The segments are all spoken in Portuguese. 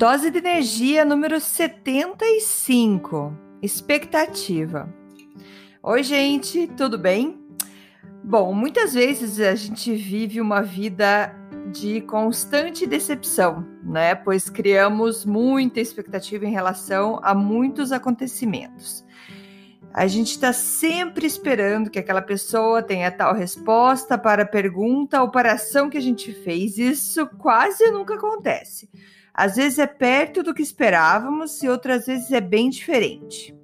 Dose de energia número 75. Expectativa. Oi, gente, tudo bem? Bom, muitas vezes a gente vive uma vida de constante decepção, né? Pois criamos muita expectativa em relação a muitos acontecimentos. A gente está sempre esperando que aquela pessoa tenha tal resposta para a pergunta ou para a ação que a gente fez. Isso quase nunca acontece. Às vezes é perto do que esperávamos e outras vezes é bem diferente.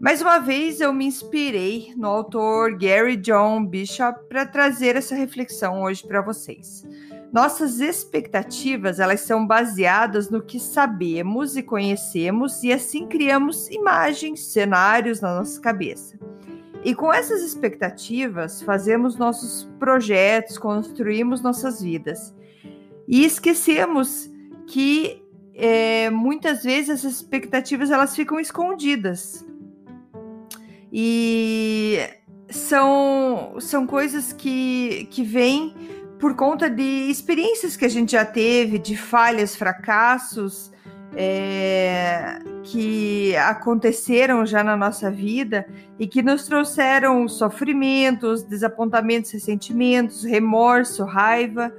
Mais uma vez eu me inspirei no autor Gary John Bishop para trazer essa reflexão hoje para vocês. Nossas expectativas, elas são baseadas no que sabemos e conhecemos e assim criamos imagens, cenários na nossa cabeça. E com essas expectativas, fazemos nossos projetos, construímos nossas vidas. E esquecemos que é, muitas vezes essas expectativas elas ficam escondidas. E são, são coisas que, que vêm por conta de experiências que a gente já teve, de falhas, fracassos é, que aconteceram já na nossa vida e que nos trouxeram sofrimentos, desapontamentos, ressentimentos, remorso, raiva,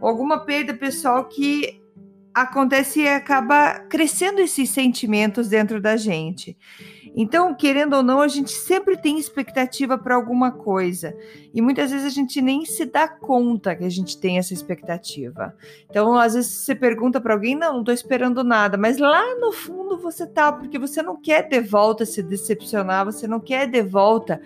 alguma perda pessoal que acontece e acaba crescendo esses sentimentos dentro da gente. Então, querendo ou não, a gente sempre tem expectativa para alguma coisa. E muitas vezes a gente nem se dá conta que a gente tem essa expectativa. Então, às vezes você pergunta para alguém: não, não estou esperando nada. Mas lá no fundo você tá, porque você não quer de volta se decepcionar, você não quer de volta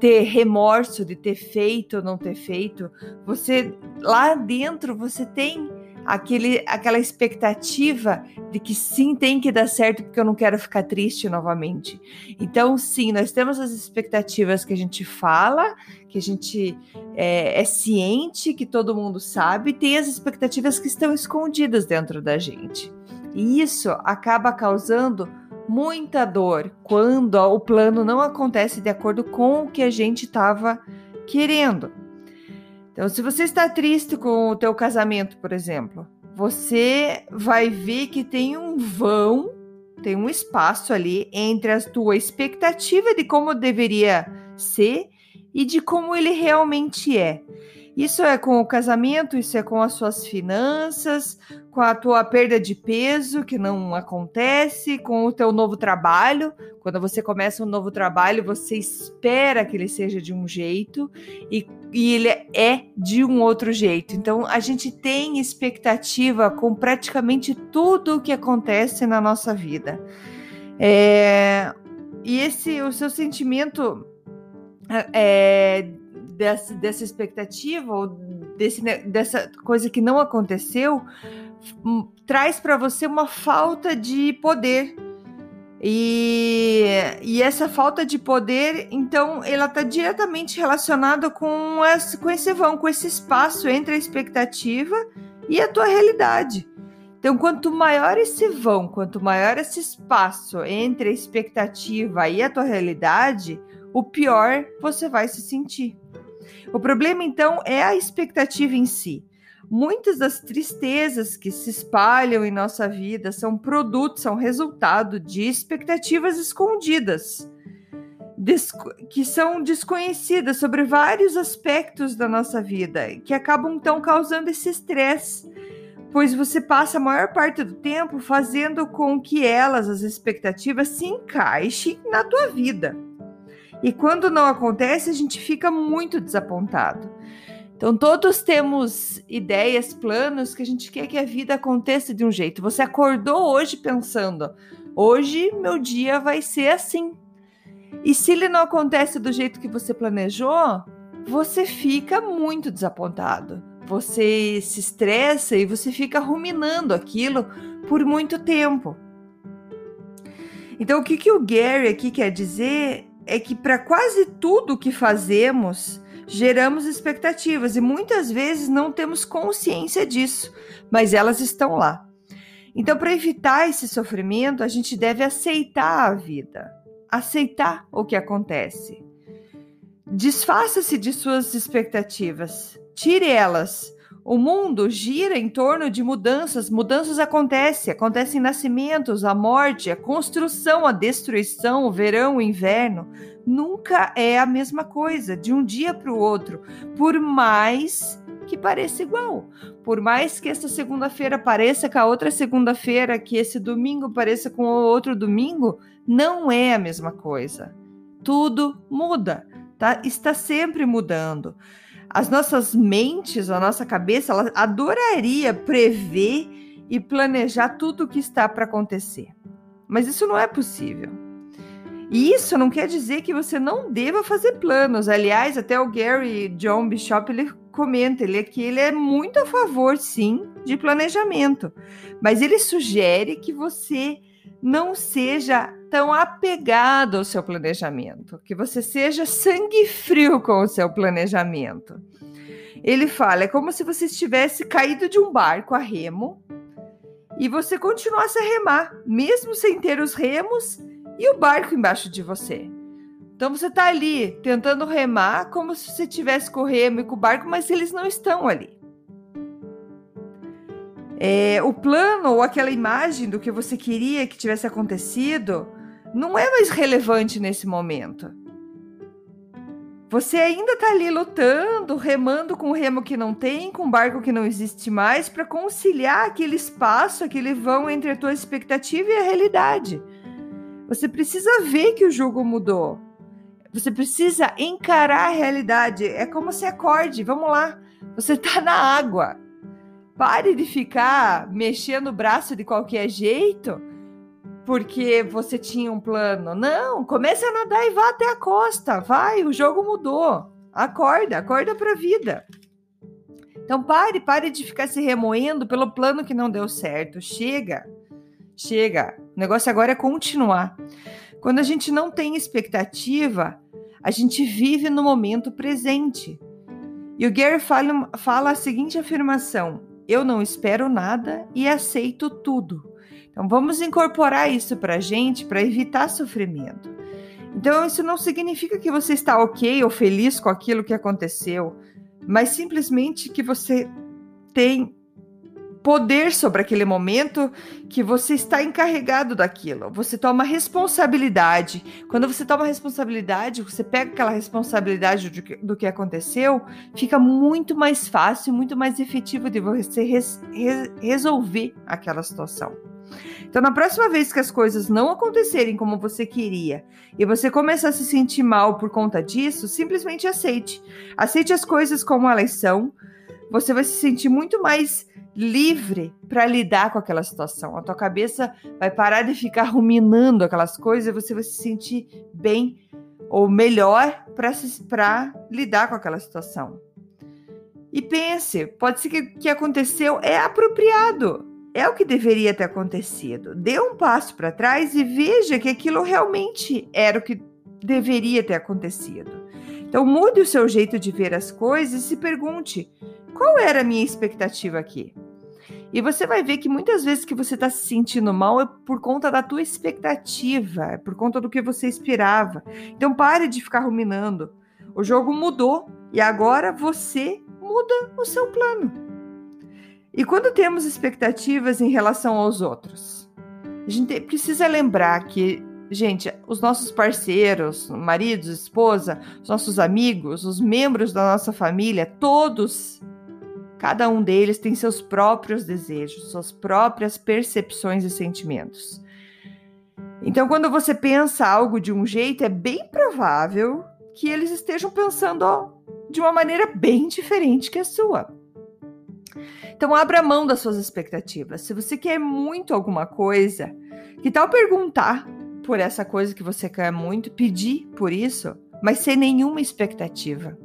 ter remorso de ter feito ou não ter feito. Você lá dentro você tem aquele, aquela expectativa de que sim, tem que dar certo porque eu não quero ficar triste novamente. Então, sim, nós temos as expectativas que a gente fala, que a gente é, é ciente, que todo mundo sabe, e tem as expectativas que estão escondidas dentro da gente. E isso acaba causando muita dor quando o plano não acontece de acordo com o que a gente estava querendo. Então, se você está triste com o teu casamento, por exemplo, você vai ver que tem um vão, tem um espaço ali entre a tua expectativa de como deveria ser e de como ele realmente é. Isso é com o casamento, isso é com as suas finanças, com a tua perda de peso que não acontece, com o teu novo trabalho. Quando você começa um novo trabalho, você espera que ele seja de um jeito e, e ele é de um outro jeito. Então a gente tem expectativa com praticamente tudo o que acontece na nossa vida. É, e esse o seu sentimento é, dessa, dessa expectativa ou desse, dessa coisa que não aconteceu hum, traz para você uma falta de poder. E, e essa falta de poder, então, ela está diretamente relacionada com esse, com esse vão, com esse espaço entre a expectativa e a tua realidade. Então, quanto maior esse vão, quanto maior esse espaço entre a expectativa e a tua realidade, o pior você vai se sentir. O problema, então, é a expectativa em si. Muitas das tristezas que se espalham em nossa vida são produto, são resultado de expectativas escondidas, que são desconhecidas sobre vários aspectos da nossa vida, que acabam então causando esse estresse, pois você passa a maior parte do tempo fazendo com que elas, as expectativas, se encaixem na tua vida. E quando não acontece, a gente fica muito desapontado. Então, todos temos ideias, planos que a gente quer que a vida aconteça de um jeito. Você acordou hoje pensando: hoje meu dia vai ser assim. E se ele não acontece do jeito que você planejou, você fica muito desapontado. Você se estressa e você fica ruminando aquilo por muito tempo. Então, o que, que o Gary aqui quer dizer é que para quase tudo que fazemos, geramos expectativas e muitas vezes não temos consciência disso, mas elas estão lá. Então, para evitar esse sofrimento, a gente deve aceitar a vida, aceitar o que acontece. Desfaça-se de suas expectativas, tire elas. O mundo gira em torno de mudanças, mudanças acontecem, acontecem nascimentos, a morte, a construção, a destruição, o verão, o inverno. Nunca é a mesma coisa, de um dia para o outro, por mais que pareça igual. Por mais que essa segunda-feira pareça com a outra segunda-feira, que esse domingo pareça com o outro domingo, não é a mesma coisa. Tudo muda tá? Está sempre mudando. As nossas mentes, a nossa cabeça, ela adoraria prever e planejar tudo o que está para acontecer. Mas isso não é possível. E isso não quer dizer que você não deva fazer planos. Aliás, até o Gary John Bishop ele comenta ele que ele é muito a favor, sim, de planejamento. Mas ele sugere que você não seja tão apegado ao seu planejamento, que você seja sangue frio com o seu planejamento. Ele fala: é como se você estivesse caído de um barco a remo e você continuasse a remar, mesmo sem ter os remos e o barco embaixo de você. Então você está ali tentando remar como se você tivesse com o remo e com o barco, mas eles não estão ali. É, o plano ou aquela imagem do que você queria que tivesse acontecido não é mais relevante nesse momento. Você ainda está ali lutando, remando com o remo que não tem, com o barco que não existe mais, para conciliar aquele espaço, aquele vão entre a tua expectativa e a realidade. Você precisa ver que o jogo mudou. Você precisa encarar a realidade. É como se acorde. Vamos lá. Você está na água. Pare de ficar mexendo o braço de qualquer jeito porque você tinha um plano. Não, comece a nadar e vá até a costa. Vai, o jogo mudou. Acorda, acorda para a vida. Então pare, pare de ficar se remoendo pelo plano que não deu certo. Chega. Chega. O negócio agora é continuar. Quando a gente não tem expectativa, a gente vive no momento presente. E o Gary fala, fala a seguinte afirmação: eu não espero nada e aceito tudo. Então vamos incorporar isso para a gente para evitar sofrimento. Então isso não significa que você está ok ou feliz com aquilo que aconteceu, mas simplesmente que você tem poder sobre aquele momento que você está encarregado daquilo. Você toma responsabilidade. Quando você toma responsabilidade, você pega aquela responsabilidade do que, do que aconteceu, fica muito mais fácil, muito mais efetivo de você res, res, resolver aquela situação. Então, na próxima vez que as coisas não acontecerem como você queria e você começar a se sentir mal por conta disso, simplesmente aceite. Aceite as coisas como elas são. Você vai se sentir muito mais livre para lidar com aquela situação. A tua cabeça vai parar de ficar ruminando aquelas coisas e você vai se sentir bem ou melhor para lidar com aquela situação. E pense, pode ser que o que aconteceu é apropriado, é o que deveria ter acontecido. Dê um passo para trás e veja que aquilo realmente era o que deveria ter acontecido. Então mude o seu jeito de ver as coisas e se pergunte: qual era a minha expectativa aqui? E você vai ver que muitas vezes que você está se sentindo mal é por conta da tua expectativa, é por conta do que você esperava. Então pare de ficar ruminando. O jogo mudou e agora você muda o seu plano. E quando temos expectativas em relação aos outros, a gente precisa lembrar que, gente, os nossos parceiros, maridos, esposa, os nossos amigos, os membros da nossa família, todos Cada um deles tem seus próprios desejos, suas próprias percepções e sentimentos. Então, quando você pensa algo de um jeito, é bem provável que eles estejam pensando de uma maneira bem diferente que a sua. Então, abra mão das suas expectativas. Se você quer muito alguma coisa, que tal perguntar por essa coisa que você quer muito, pedir por isso, mas sem nenhuma expectativa.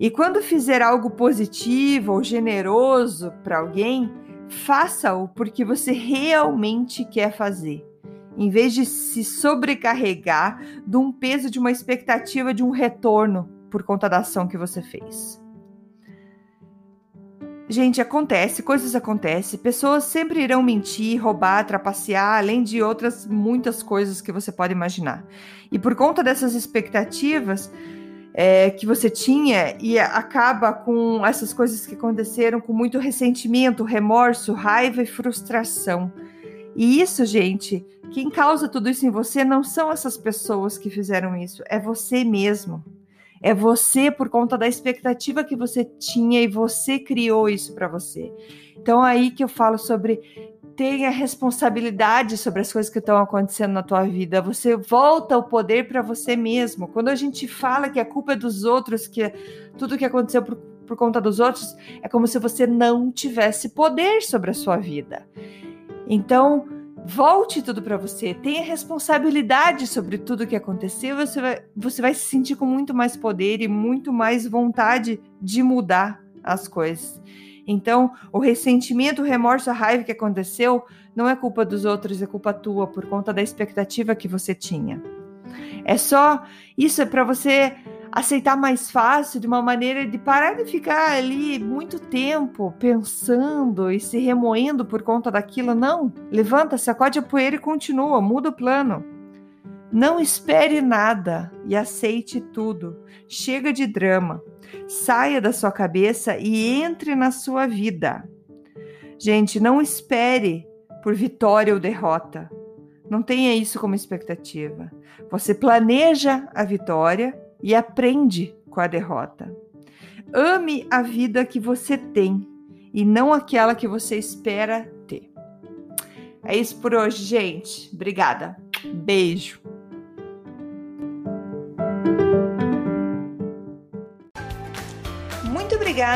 E quando fizer algo positivo ou generoso para alguém, faça-o porque você realmente quer fazer, em vez de se sobrecarregar de um peso de uma expectativa de um retorno por conta da ação que você fez. Gente, acontece, coisas acontecem, pessoas sempre irão mentir, roubar, trapacear, além de outras muitas coisas que você pode imaginar. E por conta dessas expectativas é, que você tinha e acaba com essas coisas que aconteceram com muito ressentimento, remorso, raiva e frustração. E isso, gente, quem causa tudo isso em você não são essas pessoas que fizeram isso, é você mesmo. É você por conta da expectativa que você tinha e você criou isso para você. Então aí que eu falo sobre ter a responsabilidade sobre as coisas que estão acontecendo na tua vida. Você volta o poder para você mesmo. Quando a gente fala que a culpa é dos outros, que tudo que aconteceu por, por conta dos outros, é como se você não tivesse poder sobre a sua vida. Então, Volte tudo para você, tenha responsabilidade sobre tudo que aconteceu, você vai, você vai se sentir com muito mais poder e muito mais vontade de mudar as coisas. Então, o ressentimento, o remorso, a raiva que aconteceu não é culpa dos outros, é culpa tua por conta da expectativa que você tinha. É só isso é para você aceitar mais fácil, de uma maneira de parar de ficar ali muito tempo pensando e se remoendo por conta daquilo. Não, levanta, sacode a poeira e continua, muda o plano. Não espere nada e aceite tudo. Chega de drama. Saia da sua cabeça e entre na sua vida. Gente, não espere por vitória ou derrota. Não tenha isso como expectativa. Você planeja a vitória e aprende com a derrota. Ame a vida que você tem e não aquela que você espera ter. É isso por hoje, gente. Obrigada. Beijo.